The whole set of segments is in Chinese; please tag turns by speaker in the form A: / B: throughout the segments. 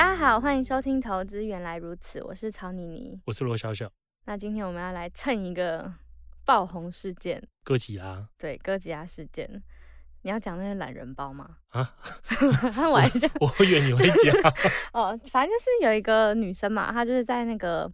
A: 大家好，欢迎收听《投资原来如此》，我是曹妮妮，
B: 我是罗小小。
A: 那今天我们要来蹭一个爆红事件——
B: 哥吉拉。
A: 对，哥吉拉事件，你要讲那些懒人包吗？
B: 啊，
A: 玩一下。
B: 我以为你会讲。
A: 哦，反正就是有一个女生嘛，她就是在那个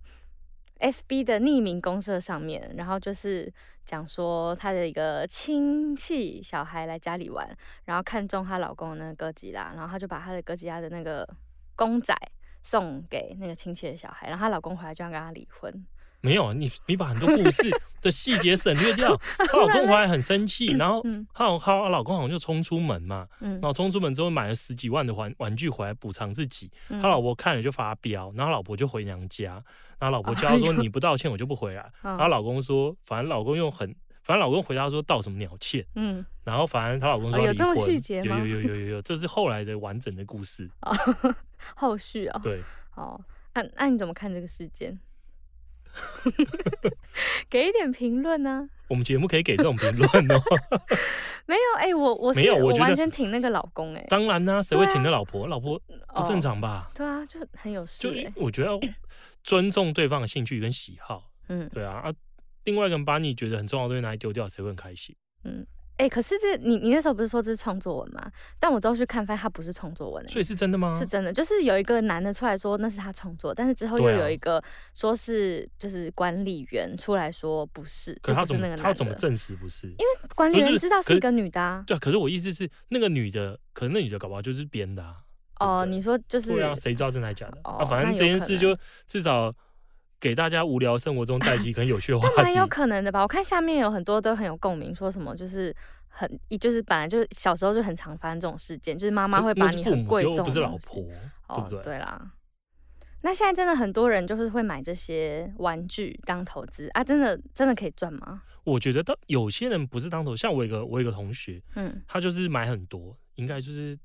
A: FB 的匿名公社上面，然后就是讲说她的一个亲戚小孩来家里玩，然后看中她老公的那个哥吉拉，然后她就把她的哥吉拉的那个。公仔送给那个亲戚的小孩，然后她老公回来就要跟她离婚。
B: 没有，你你把很多故事的细节省略掉。她老公回来很生气，然后她她老公好像就冲出门嘛，然后冲出门之后买了十几万的玩玩具回来补偿自己。她老婆看了就发飙，然后老婆就回娘家，然后老婆叫她说 你不道歉我就不回来。然后老公说反正老公用很。反正老公回答说道什么鸟歉，嗯，然后反正她老公说有这么细节吗？有有有有有有，这是后来的完整的故事，
A: 哦、后续啊、哦，
B: 对，
A: 哦，那那你怎么看这个事件？给一点评论呢？
B: 我们节目可以给这种评论哦。
A: 没有，哎、欸，我我没有，我完全挺那个老公、欸，哎，
B: 当然啦、啊，谁会挺那老婆？啊、老婆不正常吧？
A: 对啊，就很有事、欸。
B: 就我觉得要尊重对方的兴趣跟喜好，嗯，对啊啊。另外一个人把你觉得很重要的东西拿来丢掉，谁会很开心？
A: 嗯，哎、欸，可是这你你那时候不是说这是创作文吗？但我之后去看，发现他不是创作文、欸，
B: 所以是真的吗？
A: 是真的，就是有一个男的出来说那是他创作，但是之后又有一个说是就是管理员出来说不是。
B: 可他怎么
A: 那个
B: 他怎么证实不是？因
A: 为管理员知道是一个女的、啊。
B: 对，可是我意思是那个女的，可能那女的搞不好就是编的啊。
A: 哦，你说就是
B: 对啊，谁知道真的假的？哦、啊，反正这件事就至少。给大家无聊生活中带起很有趣的 话题，
A: 蛮有可能的吧？我看下面有很多都很有共鸣，说什么就是很，就是本来就是小时候就很常发生这种事件，就是妈妈会把你很贵重的，
B: 不是老婆，
A: 哦、
B: 对不对？
A: 对啦。那现在真的很多人就是会买这些玩具当投资啊，真的真的可以赚吗？
B: 我觉得当有些人不是当投，像我一个我一个同学，嗯，他就是买很多，应该就是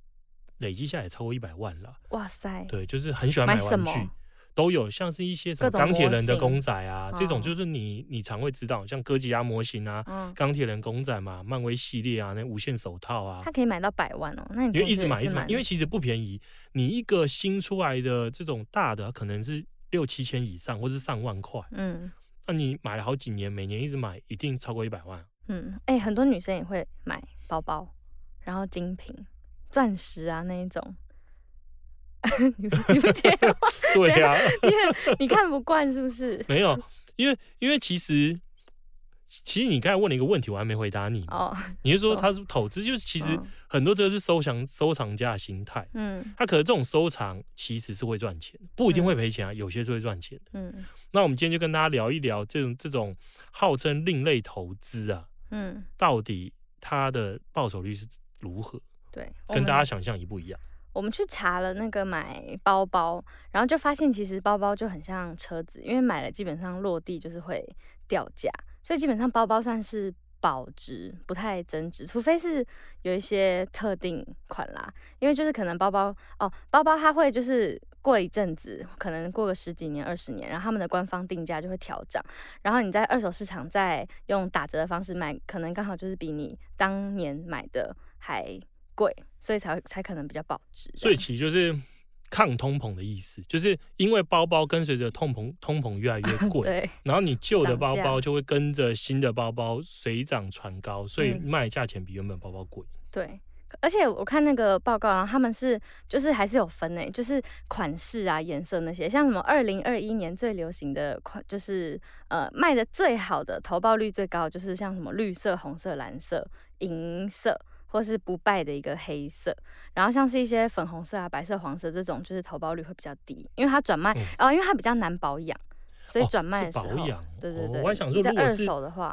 B: 累积下来超过一百万了。哇塞！对，就是很喜欢买玩具。都有，像是一些什么钢铁人的公仔啊，这种就是你你常会知道，像哥吉拉模型啊，钢铁人公仔嘛，漫威系列啊，那无限手套啊，
A: 它可以买到百万哦。那你
B: 就一直买一直买，因为其实不便宜。你一个新出来的这种大的，可能是六七千以上，或是上万块。嗯，那你买了好几年，每年一直买，一定超过一百万。
A: 嗯，哎，很多女生也会买包包，然后精品、钻石啊那一种。你不你不接话？
B: 对呀、啊，
A: 因为你看不惯是不是？
B: 没有，因为因为其实其实你刚才问了一个问题，我还没回答你。哦，你是说他是投资？就是其实很多这个是收藏收藏家的心态。嗯，他可能这种收藏其实是会赚钱，不一定会赔钱啊，有些是会赚钱的。嗯，那我们今天就跟大家聊一聊这种这种号称另类投资啊，嗯，到底它的报酬率是如何？对，跟大家想象一不一样。
A: 我们去查了那个买包包，然后就发现其实包包就很像车子，因为买了基本上落地就是会掉价，所以基本上包包算是保值，不太增值，除非是有一些特定款啦。因为就是可能包包哦，包包它会就是过一阵子，可能过个十几年、二十年，然后他们的官方定价就会调涨，然后你在二手市场再用打折的方式卖，可能刚好就是比你当年买的还贵，所以才才可能比较保值。
B: 所以其实就是抗通膨的意思，就是因为包包跟随着通膨，通膨越来越贵，对，然后你旧的包包就会跟着新的包包水涨船高，所以卖价钱比原本包包贵。
A: 对，而且我看那个报告，然后他们是就是还是有分诶，就是款式啊、颜色那些，像什么二零二一年最流行的款，就是呃卖的最好的、投报率最高，就是像什么绿色、红色、蓝色、银色。或是不败的一个黑色，然后像是一些粉红色啊、白色、黄色这种，就是投保率会比较低，因为它转卖、嗯、哦，因为它比较难保养，所以转卖的时候，哦、保养对对对。哦、
B: 我还想说，如果是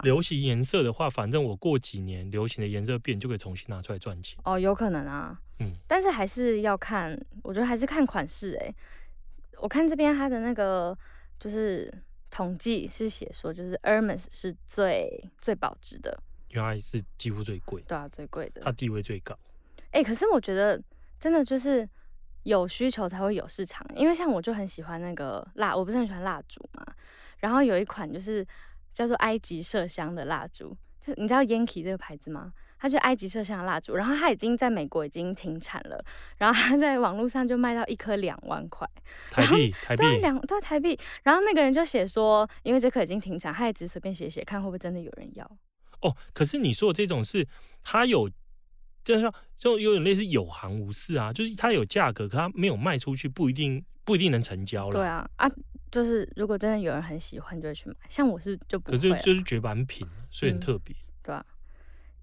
B: 流行颜色的话，反正我过几年流行的颜色变，就可以重新拿出来赚钱。
A: 哦，有可能啊，嗯，但是还是要看，我觉得还是看款式哎、欸。我看这边它的那个就是统计是写说，就是 Hermes 是最最保值的，
B: 原来是几乎最贵，
A: 对啊，最贵的，
B: 它地位最高。
A: 哎、欸，可是我觉得真的就是有需求才会有市场，因为像我就很喜欢那个蜡，我不是很喜欢蜡烛嘛，然后有一款就是叫做埃及麝香的蜡烛，就你知道 Yankee 这个牌子吗？它是埃及麝香的蜡烛，然后它已经在美国已经停产了，然后它在网络上就卖到一颗两万块
B: 台币，台币
A: 对两对台币。然后那个人就写说，因为这颗已经停产，他也只是随便写写，看会不会真的有人要。
B: 哦，可是你说的这种是它有，就是说就有点类似有行无市啊，就是它有价格，可它没有卖出去，不一定不一定能成交了。
A: 对啊啊，就是如果真的有人很喜欢，就会去买。像我是就不会，
B: 可是就是绝版品，所以很特别，
A: 嗯，对啊。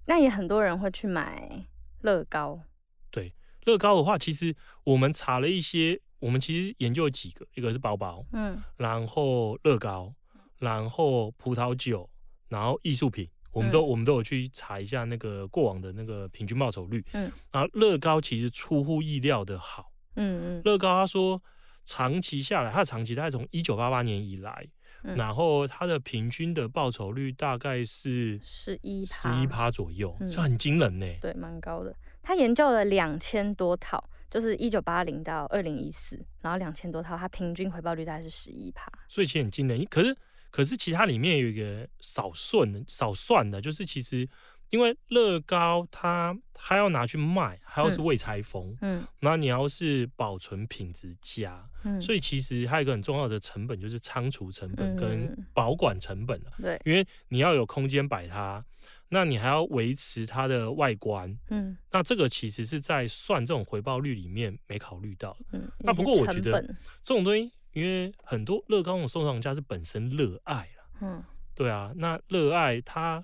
A: 那也很多人会去买乐高。
B: 对，乐高的话，其实我们查了一些，我们其实研究了几个，一个是包包，嗯，然后乐高，然后葡萄酒，然后艺术品，我们都、嗯、我们都有去查一下那个过往的那个平均报酬率，嗯，然后乐高其实出乎意料的好，嗯嗯，乐高他说长期下来，他的长期大概从一九八八年以来。然后它的平均的报酬率大概是
A: 十一
B: 十一趴左右，这、嗯、很惊人呢。
A: 对，蛮高的。他研究了两千多套，就是一九八零到二零一四，然后两千多套，它平均回报率大概是十一趴。
B: 所以其实很惊人。可是，可是其他里面有一个少算少算的，就是其实。因为乐高它它要拿去卖，还要是未拆封，嗯，那你要是保存品质佳，嗯，所以其实还有一个很重要的成本就是仓储成本跟保管成本了，对，因为你要有空间摆它，那你还要维持它的外观，嗯，那这个其实是在算这种回报率里面没考虑到，嗯，那不过我觉得这种东西，因为很多乐高的收藏家是本身热爱了，嗯，对啊，那热爱它。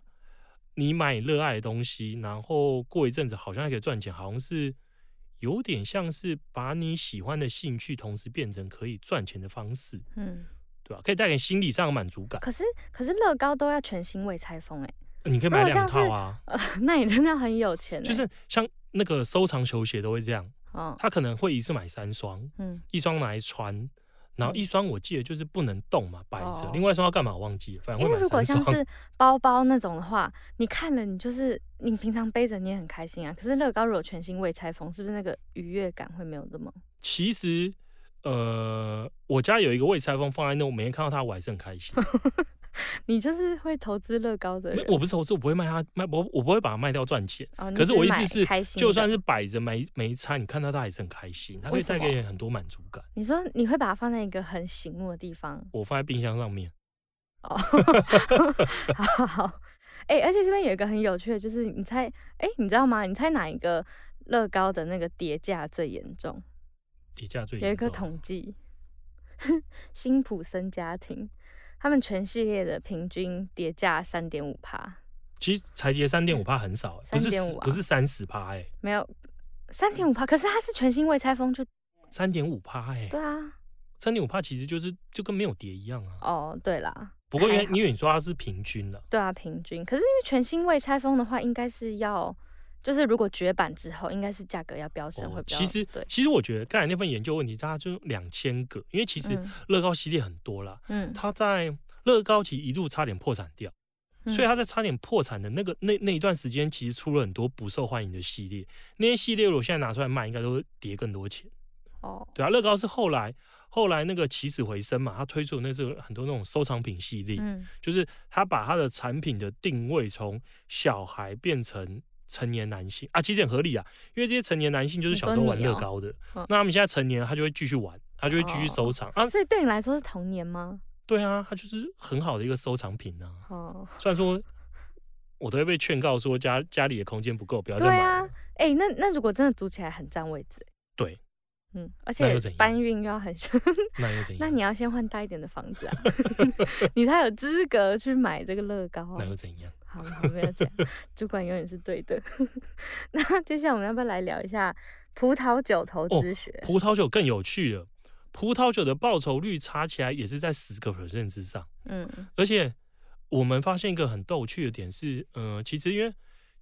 B: 你买热爱的东西，然后过一阵子好像还可以赚钱，好像是有点像是把你喜欢的兴趣同时变成可以赚钱的方式，嗯，对吧？可以带给心理上的满足感。可
A: 是，可是乐高都要全新未拆封，哎，
B: 你可以买两套啊，
A: 呃，那你真的很有钱。
B: 就是像那个收藏球鞋都会这样，哦，他可能会一次买三双，嗯，一双拿来穿。然后一双我记得就是不能动嘛，摆着。另外一双要干嘛我忘记了，反正。因为如果像是
A: 包包那种的话，你看了你就是你平常背着你也很开心啊。可是乐高如果全新未拆封，是不是那个愉悦感会没有那么？
B: 其实，呃，我家有一个未拆封放在那，我每天看到它我还是很开心。
A: 你就是会投资乐高的人，
B: 我不是投资，我不会卖它卖，我我不会把它卖掉赚钱。哦、可是我意思是，就算是摆着没没拆，你看到它还是很开心，它可以带给人很多满足感。
A: 你说你会把它放在一个很醒目的地方？
B: 我放在冰箱上面。
A: 哦，好 好，哎、欸，而且这边有一个很有趣的，就是你猜，哎、欸，你知道吗？你猜哪一个乐高的那个跌价最严重？
B: 跌价最严重，
A: 有一个统计，辛普森家庭。他们全系列的平均跌价三点五趴，
B: 其实才跌三点五趴很少，三点五不是三十趴哎，
A: 没有三点五趴，可是它是全新未拆封就
B: 三点五趴哎，
A: 对啊，
B: 三点五趴其实就是就跟没有跌一样啊。
A: 哦，对啦，
B: 不过因为因为你说它是平均了，
A: 对啊，平均，可是因为全新未拆封的话，应该是要就是如果绝版之后，应该是价格要飙升会比较。
B: 其实对，其实我觉得刚才那份研究问题，它就两千个，因为其实乐高系列很多啦，嗯，它在。乐高其实一度差点破产掉，嗯、所以他在差点破产的那个那那一段时间，其实出了很多不受欢迎的系列。那些系列如果现在拿出来卖，应该都会跌更多钱。哦，对啊，乐高是后来后来那个起死回生嘛，他推出的那是很多那种收藏品系列，嗯，就是他把他的产品的定位从小孩变成成年男性啊，其实很合理啊，因为这些成年男性就是小时候玩乐高的，哦、那他们现在成年了，他就会继续玩，他就会继续收藏、哦、啊。
A: 所以对你来说是童年吗？
B: 对啊，他就是很好的一个收藏品呢、啊。哦，虽然说我都会被劝告说家家里的空间不够，不要再买。对啊，
A: 哎、欸，那那如果真的组起来很占位置，
B: 对，
A: 嗯，而且搬运又要很深，
B: 那又怎 样？
A: 那你要先换大一点的房子啊，你才有资格去买这个乐高、啊。
B: 那又怎样？
A: 好，好，没有这样，主管永远是对的。那接下来我们要不要来聊一下葡萄酒投资学、哦？
B: 葡萄酒更有趣了。葡萄酒的报酬率查起来也是在十个 percent 之上，嗯，而且我们发现一个很逗趣的点是，嗯、呃，其实因为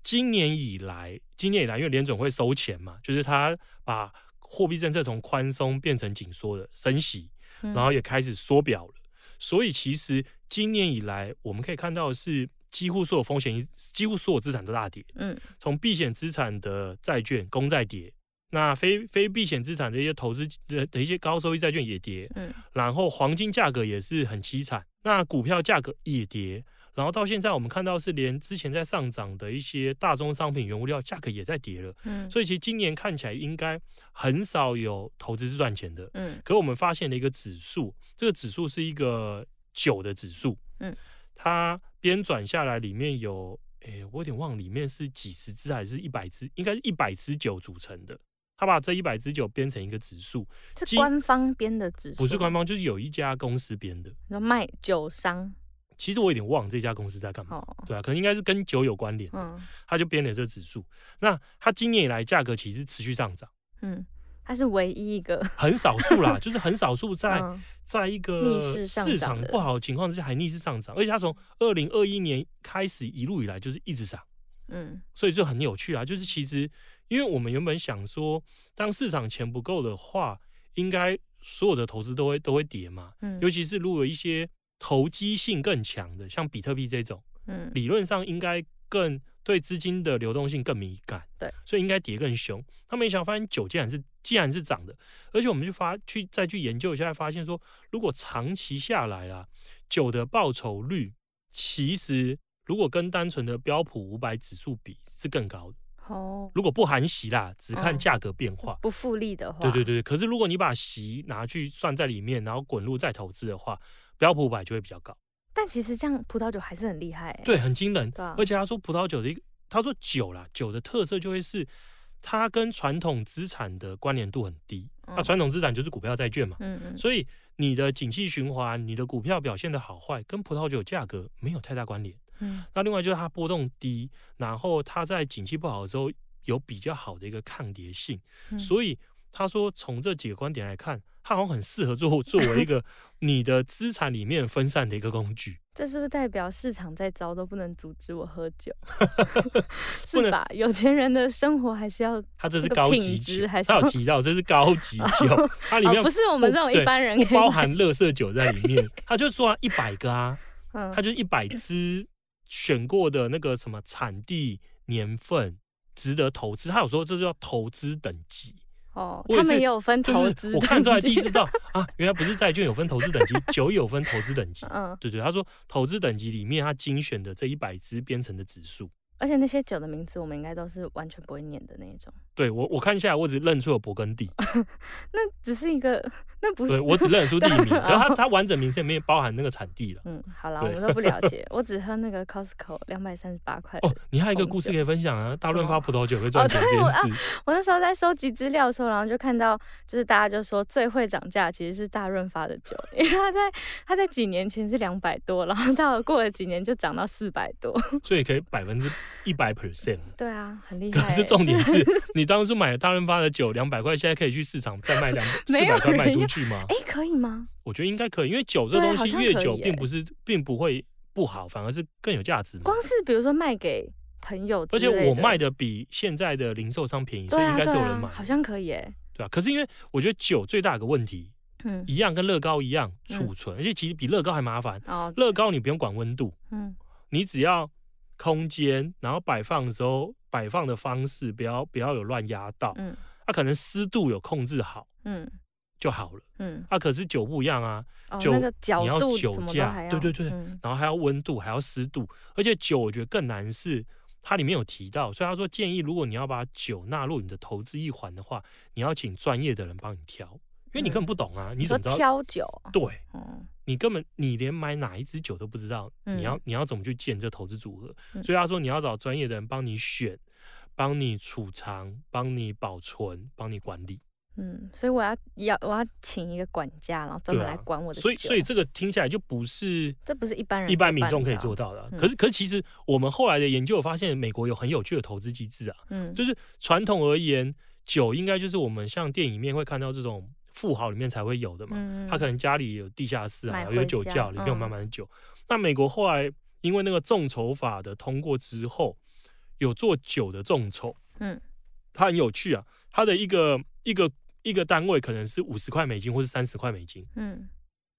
B: 今年以来，今年以来，因为联总会收钱嘛，就是他把货币政策从宽松变成紧缩的升息，然后也开始缩表了。所以其实今年以来，我们可以看到的是几乎所有风险，几乎所有资产都大跌。嗯，从避险资产的债券、公债跌，那非非避险资产的一些投资的的一些高收益债券也跌。嗯，然后黄金价格也是很凄惨，那股票价格也跌。然后到现在，我们看到是连之前在上涨的一些大宗商品、原物料价格也在跌了。嗯，所以其实今年看起来应该很少有投资是赚钱的。嗯，可我们发现了一个指数，这个指数是一个九的指数。嗯，它编转下来里面有，哎，我有点忘了，里面是几十支还是一百支？应该是一百支酒组成的。他把这一百支酒编成一个指数，
A: 是官方编的指数？
B: 不是官方，就是有一家公司编的，
A: 卖酒商。
B: 其实我有点忘这家公司在干嘛，哦、对啊，可能应该是跟酒有关联，嗯，他就编了这个指数。那他今年以来价格其实持续上涨，
A: 嗯，他是唯一一个。
B: 很少数啦，就是很少数在、嗯、在一个市场不好的情况之下还逆势上涨，而且它从二零二一年开始一路以来就是一直涨，嗯，所以就很有趣啊，就是其实因为我们原本想说，当市场钱不够的话，应该所有的投资都会都会跌嘛，嗯，尤其是如果有一些。投机性更强的，像比特币这种，嗯，理论上应该更对资金的流动性更敏感，对，所以应该跌更凶。他没想到发现酒竟然是既然是涨的，而且我们去发去再去研究一下，发现说，如果长期下来啦，酒的报酬率其实如果跟单纯的标普五百指数比是更高的哦。如果不含息啦，只看价格变化，
A: 不复利的话，
B: 对对对。可是如果你把息拿去算在里面，然后滚入再投资的话。标普五百就会比较高，
A: 但其实这样葡萄酒还是很厉害，
B: 对，很惊人。啊、而且他说葡萄酒的一个，他说酒啦，酒的特色就会是它跟传统资产的关联度很低。那传、嗯啊、统资产就是股票、债券嘛，嗯嗯，所以你的景气循环，你的股票表现的好坏，跟葡萄酒价格没有太大关联。嗯，那另外就是它波动低，然后它在景气不好的时候有比较好的一个抗跌性，嗯、所以他说从这几个观点来看。它好像很适合做作为一 个你的资产里面分散的一个工具。
A: 这是不是代表市场再糟都不能阻止我喝酒？是吧？有钱人的生活还是要。
B: 他这是高级酒，他有提到这是高级酒，它里面
A: 不是我们这种一般人
B: 不包含乐色酒在里面。他就说一百个啊，他就一百支选过的那个什么产地年份值得投资。他有说这叫投资等级。
A: 哦，他们也有分投资，
B: 我看出来第一次知道啊，原来不是债券有分投资等级，酒有分投资等级。嗯，对对，他说投资等级里面他精选的这一百支编成的指数。
A: 而且那些酒的名字，我们应该都是完全不会念的那一种。
B: 对我，我看一下来，我只认出了勃艮第。
A: 那只是一个，那不是。
B: 对，我只认出地名，可是它它完整名称里面包含那个产地了。
A: 嗯，好了，我们都不了解，我只喝那个 Costco 两百三十八块。
B: 哦，你还有一个故事可以分享啊？大润发葡萄酒会赚钱这件事。
A: 我那时候在收集资料的时候，然后就看到，就是大家就说最会涨价其实是大润发的酒，因为它在它在几年前是两百多，然后到了过了几年就涨到四百多，
B: 所以可以百分之一百 percent。
A: 对啊，很厉害。
B: 可是重点是你当初买了大润发的酒两百块，现在可以去市场再卖两 四百块卖出去吗？
A: 哎，可以吗？
B: 我觉得应该可以，因为酒这东西越久并不是并不会不好，反而是更有价值嘛。
A: 光是比如说卖给朋友，
B: 而且我卖的比现在的零售商便宜，所以应该是有人买。
A: 好像可以哎。
B: 对啊，可是因为我觉得酒最大的问题，嗯，一样跟乐高一样储存，而且其实比乐高还麻烦。哦，乐高你不用管温度，嗯，你只要。空间，然后摆放的时候，摆放的方式不要不要有乱压到，嗯，它、啊、可能湿度有控制好，嗯，就好了，嗯，啊，可是酒不一样啊，
A: 哦、
B: 酒
A: 那个角度
B: 你要酒架，对对对，
A: 嗯、
B: 然后还要温度，还要湿度，而且酒我觉得更难是，它里面有提到，所以他说建议如果你要把酒纳入你的投资一环的话，你要请专业的人帮你挑。因为你根本不懂啊，嗯、你怎么知道
A: 挑酒？
B: 对，嗯、你根本你连买哪一支酒都不知道，嗯、你要你要怎么去建这投资组合？嗯、所以他说你要找专业的人帮你选，帮你储藏，帮你保存，帮你管理。
A: 嗯，所以我要要我要请一个管家，然后专门来管我的酒。
B: 所以所以这个听起来就不是
A: 这不是一般人
B: 一般民众可以做到的。嗯、可是可是其实我们后来的研究有发现，美国有很有趣的投资机制啊。嗯，就是传统而言，酒应该就是我们像电影里面会看到这种。富豪里面才会有的嘛，嗯、他可能家里有地下室啊，有酒窖，里面有满满的酒。嗯、那美国后来因为那个众筹法的通过之后，有做酒的众筹，嗯，它很有趣啊，它的一个一个一个单位可能是五十块美金或是三十块美金，嗯，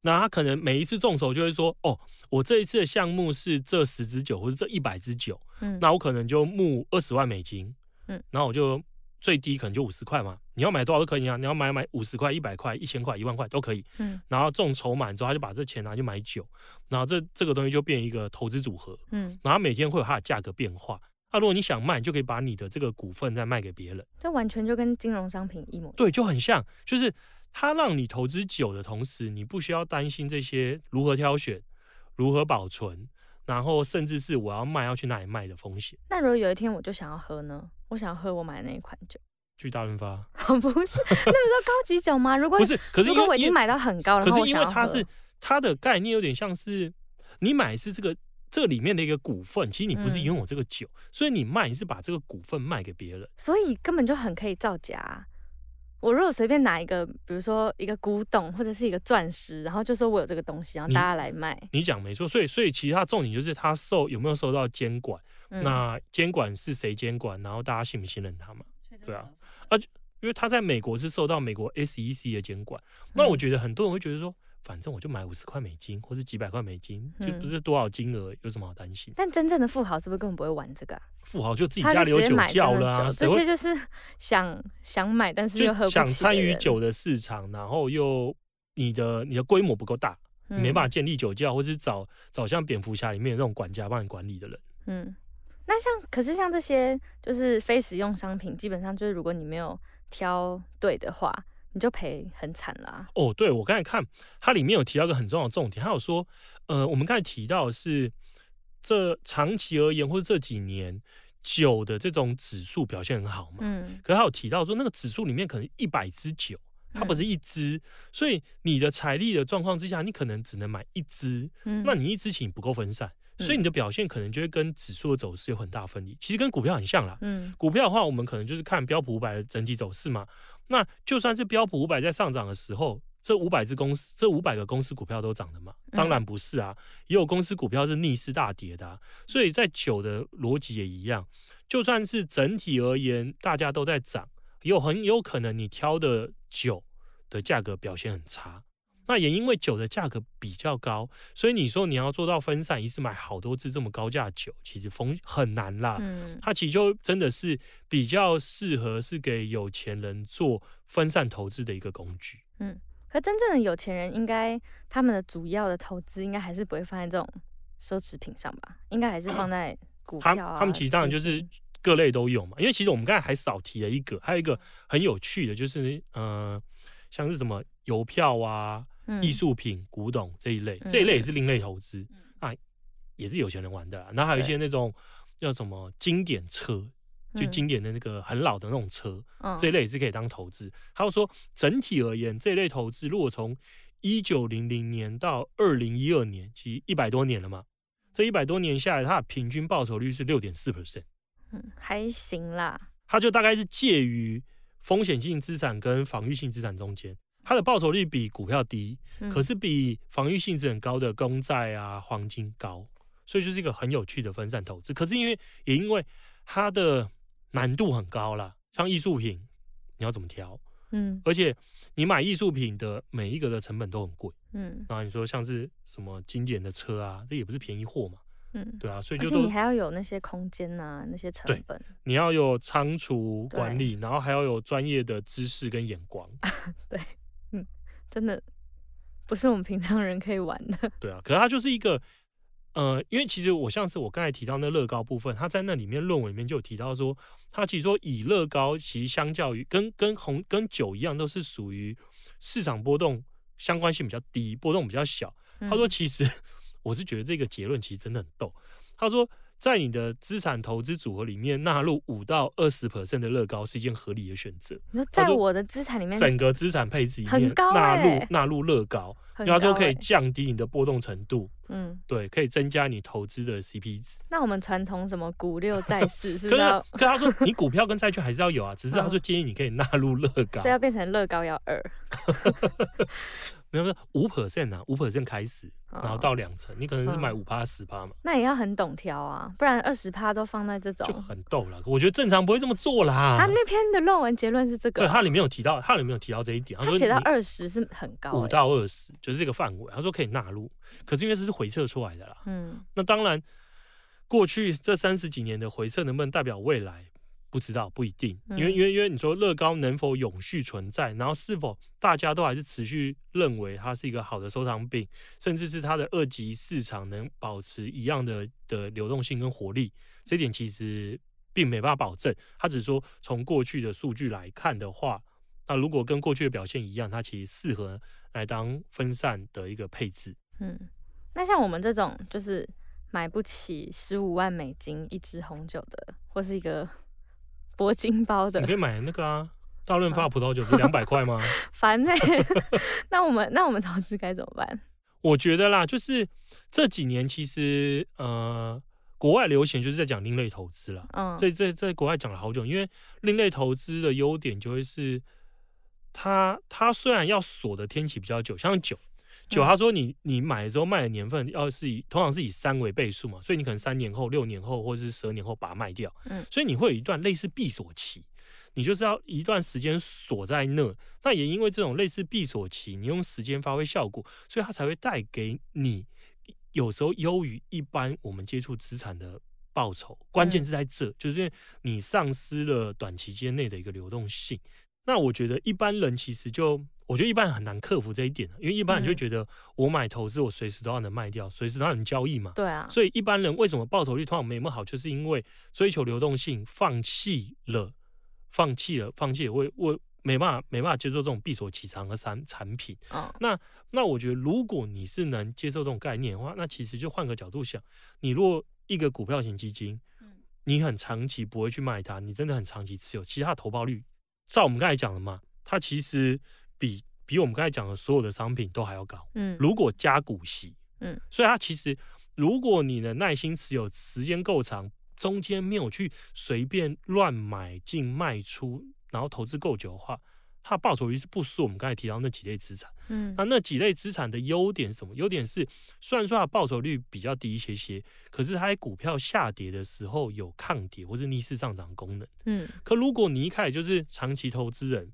B: 那他可能每一次众筹就会说，哦，我这一次的项目是这十支酒或者这一百支酒，嗯，那我可能就募二十万美金，嗯，然后我就。最低可能就五十块嘛，你要买多少都可以啊，你要买买五十块、一百块、一千块、一万块都可以。嗯，然后众筹满之后，他就把这钱拿去买酒，然后这这个东西就变一个投资组合。嗯，然后每天会有它的价格变化。那、啊、如果你想卖，你就可以把你的这个股份再卖给别人。
A: 这完全就跟金融商品一模一样。
B: 对，就很像，就是它让你投资酒的同时，你不需要担心这些如何挑选、如何保存，然后甚至是我要卖要去哪里卖的风险。
A: 那如果有一天我就想要喝呢？我想喝我买的那一款酒，
B: 去大润发？
A: 不是，那不是高级酒吗？如果
B: 不是，可是
A: 如果我已经买到很高了，
B: 可是因为它是它的概念有点像是你买是这个这里面的一个股份，其实你不是拥有这个酒，嗯、所以你卖你是把这个股份卖给别人，
A: 所以根本就很可以造假。我如果随便拿一个，比如说一个古董或者是一个钻石，然后就说我有这个东西，然后大家来卖，
B: 你讲没错。所以所以其实它重点就是它受有没有受到监管。嗯、那监管是谁监管？然后大家信不信任他嘛？对啊，啊，因为他在美国是受到美国 SEC 的监管。嗯、那我觉得很多人会觉得说，反正我就买五十块美金或是几百块美金，就不是多少金额，有什么好担心？
A: 但真正的富豪是不是根本不会玩这个、啊？
B: 富豪就自己家里有酒窖了啊，
A: 这些就是 想想买，但是又喝不，
B: 想参与酒的市场，然后又你的你的规模不够大，嗯、你没办法建立酒窖，或是找找像蝙蝠侠里面那种管家帮你管理的人，嗯。
A: 那像，可是像这些就是非实用商品，基本上就是如果你没有挑对的话，你就赔很惨啦。
B: 哦，对，我刚才看它里面有提到一个很重要的重点，它有说，呃，我们刚才提到的是这长期而言或者这几年酒的这种指数表现很好嘛，嗯，可是它有提到说那个指数里面可能一百支酒，它不是一支，嗯、所以你的财力的状况之下，你可能只能买一支，嗯，那你一支请不够分散。所以你的表现可能就会跟指数的走势有很大分离，其实跟股票很像啦。嗯，股票的话，我们可能就是看标普五百的整体走势嘛。那就算是标普五百在上涨的时候，这五百只公司，这五百个公司股票都涨的嘛？当然不是啊，也有公司股票是逆势大跌的啊。所以在酒的逻辑也一样，就算是整体而言大家都在涨，有很有可能你挑的酒的价格表现很差。那也因为酒的价格比较高，所以你说你要做到分散，一次买好多支这么高价酒，其实风很难啦。嗯，它其实就真的是比较适合是给有钱人做分散投资的一个工具。
A: 嗯，可真正的有钱人，应该他们的主要的投资应该还是不会放在这种奢侈品上吧？应该还是放在 股票啊。
B: 他们其实当然就是各类都有嘛。因为其实我们刚才还少提了一个，还有一个很有趣的，就是嗯、呃，像是什么邮票啊。艺术品、古董这一类，这一类也是另类投资，嗯、啊，也是有钱人玩的。然后还有一些那种叫什么经典车，就经典的那个很老的那种车，嗯、这一类也是可以当投资。还有说整体而言，这一类投资如果从一九零零年到二零一二年，其实一百多年了嘛，这一百多年下来，它的平均报酬率是六点四 percent，
A: 嗯，还行啦。
B: 它就大概是介于风险性资产跟防御性资产中间。它的报酬率比股票低，可是比防御性质很高的公债啊、黄金高，所以就是一个很有趣的分散投资。可是因为也因为它的难度很高啦，像艺术品，你要怎么挑？嗯，而且你买艺术品的每一个的成本都很贵，嗯，然后你说像是什么经典的车啊，这也不是便宜货嘛，嗯，对啊，所以就是
A: 你还要有那些空间啊，那些成本，
B: 你要有仓储管理，然后还要有专业的知识跟眼光，
A: 对。嗯，真的不是我们平常人可以玩的。
B: 对啊，可是它就是一个，呃，因为其实我上次我刚才提到那乐高部分，他在那里面论文里面就有提到说，他其实说以乐高其实相较于跟跟红跟酒一样，都是属于市场波动相关性比较低，波动比较小。他说，其实 我是觉得这个结论其实真的很逗。他说。在你的资产投资组合里面纳入五到二十 percent 的乐高是一件合理的选择。
A: 你说在我的资产里面，
B: 整个资产配置里面纳入纳入乐高，他说可以降低你的波动程度。嗯，对，可以增加你投资的 CP 值。
A: 那我们传统什么股六 债四是不是？可
B: 是他说你股票跟债券还是要有啊，只是他说建议你可以纳入乐高，
A: 是要变成乐高要二。
B: 那不是五 percent 啊，五 percent 开始，然后到两成，你可能是买五趴十趴嘛。
A: 那也要很懂挑啊，不然二十趴都放在这种
B: 就很逗了。我觉得正常不会这么做啦。
A: 他那篇的论文结论是这个，
B: 对，他里面有提到，他里面有提到这一点。
A: 他写到二十是很高，
B: 五到二十就是这个范围。他说可以纳入，可是因为这是回测出来的啦。嗯，那当然，过去这三十几年的回测能不能代表未来？不知道，不一定，因为因为因为你说乐高能否永续存在，然后是否大家都还是持续认为它是一个好的收藏品，甚至是它的二级市场能保持一样的的流动性跟活力，这点其实并没办法保证。他只是说从过去的数据来看的话，那如果跟过去的表现一样，它其实适合来当分散的一个配置。
A: 嗯，那像我们这种就是买不起十五万美金一支红酒的，或是一个。铂金包的，
B: 你可以买那个啊，大润发葡萄酒不是两百块吗？
A: 烦呢、欸，那我们那我们投资该怎么办？
B: 我觉得啦，就是这几年其实呃，国外流行就是在讲另类投资啦。嗯，在在在国外讲了好久，因为另类投资的优点就会是它它虽然要锁的天期比较久，像酒。酒，他说你你买的时候卖的年份要是以通常是以三为倍数嘛，所以你可能三年后、六年后或者是十二年后把它卖掉，嗯，所以你会有一段类似闭锁期，你就是要一段时间锁在那。那也因为这种类似闭锁期，你用时间发挥效果，所以它才会带给你有时候优于一般我们接触资产的报酬。关键是在这，就是因为你丧失了短期间内的一个流动性。那我觉得一般人其实就。我觉得一般人很难克服这一点，因为一般人就觉得我买投资，我随时都要能卖掉，随时都要能交易嘛。
A: 对啊。
B: 所以一般人为什么报酬率通常没那么好，就是因为追求流动性，放弃了，放弃了，放弃了，我我没办法，没办法接受这种闭锁期长的产产品。嗯。那那我觉得，如果你是能接受这种概念的话，那其实就换个角度想，你如果一个股票型基金，你很长期不会去卖它，你真的很长期持有，其实它的投报率，照我们刚才讲的嘛，它其实。比比我们刚才讲的所有的商品都还要高，嗯，如果加股息，嗯，所以它其实，如果你的耐心持有时间够长，中间没有去随便乱买进卖出，然后投资够久的话，它的报酬率是不输我们刚才提到那几类资产，嗯，那那几类资产的优点是什么？优点是虽然说它报酬率比较低一些些，可是它在股票下跌的时候有抗跌或者逆势上涨功能，嗯，可如果你一开始就是长期投资人。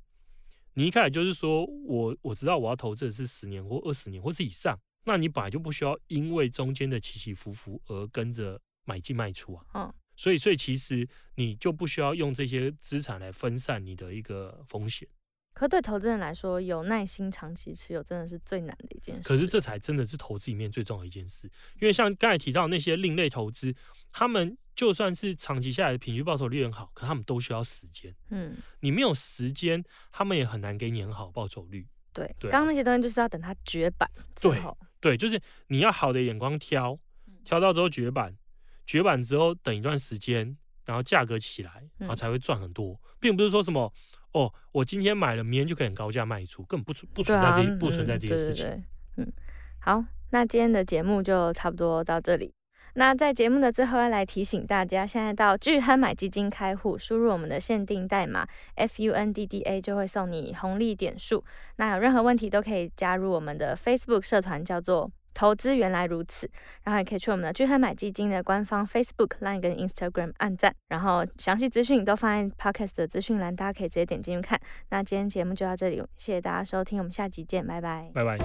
B: 你一开始就是说我我知道我要投资的是十年或二十年或是以上，那你本来就不需要因为中间的起起伏伏而跟着买进卖出啊。嗯，所以所以其实你就不需要用这些资产来分散你的一个风险。
A: 可对投资人来说，有耐心长期持有真的是最难的一件事。
B: 可是这才真的是投资里面最重要的一件事，因为像刚才提到那些另类投资，他们。就算是长期下来的平均报酬率很好，可他们都需要时间。嗯，你没有时间，他们也很难给你很好报酬率。
A: 对，刚刚、啊、那些东西就是要等它绝版之后。
B: 对，对，就是你要好的眼光挑，挑到之后绝版，绝版之后等一段时间，然后价格起来，然后才会赚很多，嗯、并不是说什么哦，我今天买了，明天就可以很高价卖出，根本不存不存在这、啊、不存在这些事情。对对对
A: 嗯，好，那今天的节目就差不多到这里。那在节目的最后要来提醒大家，现在到聚亨买基金开户，输入我们的限定代码 FUNDDA 就会送你红利点数。那有任何问题都可以加入我们的 Facebook 社团，叫做“投资原来如此”，然后也可以去我们的聚亨买基金的官方 Facebook、Line 跟 Instagram 按赞，然后详细资讯都放在 Podcast 的资讯栏，大家可以直接点进去看。那今天节目就到这里，谢谢大家收听，我们下集见，拜拜，
B: 拜拜。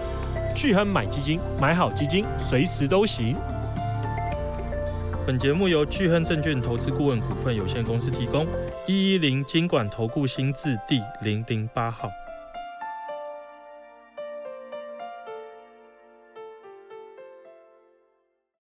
B: 聚亨买基金，买好基金，随时都行。本节目由聚亨证券投资顾问股份有限公司提供，一一零金管投顾新字第零零八号。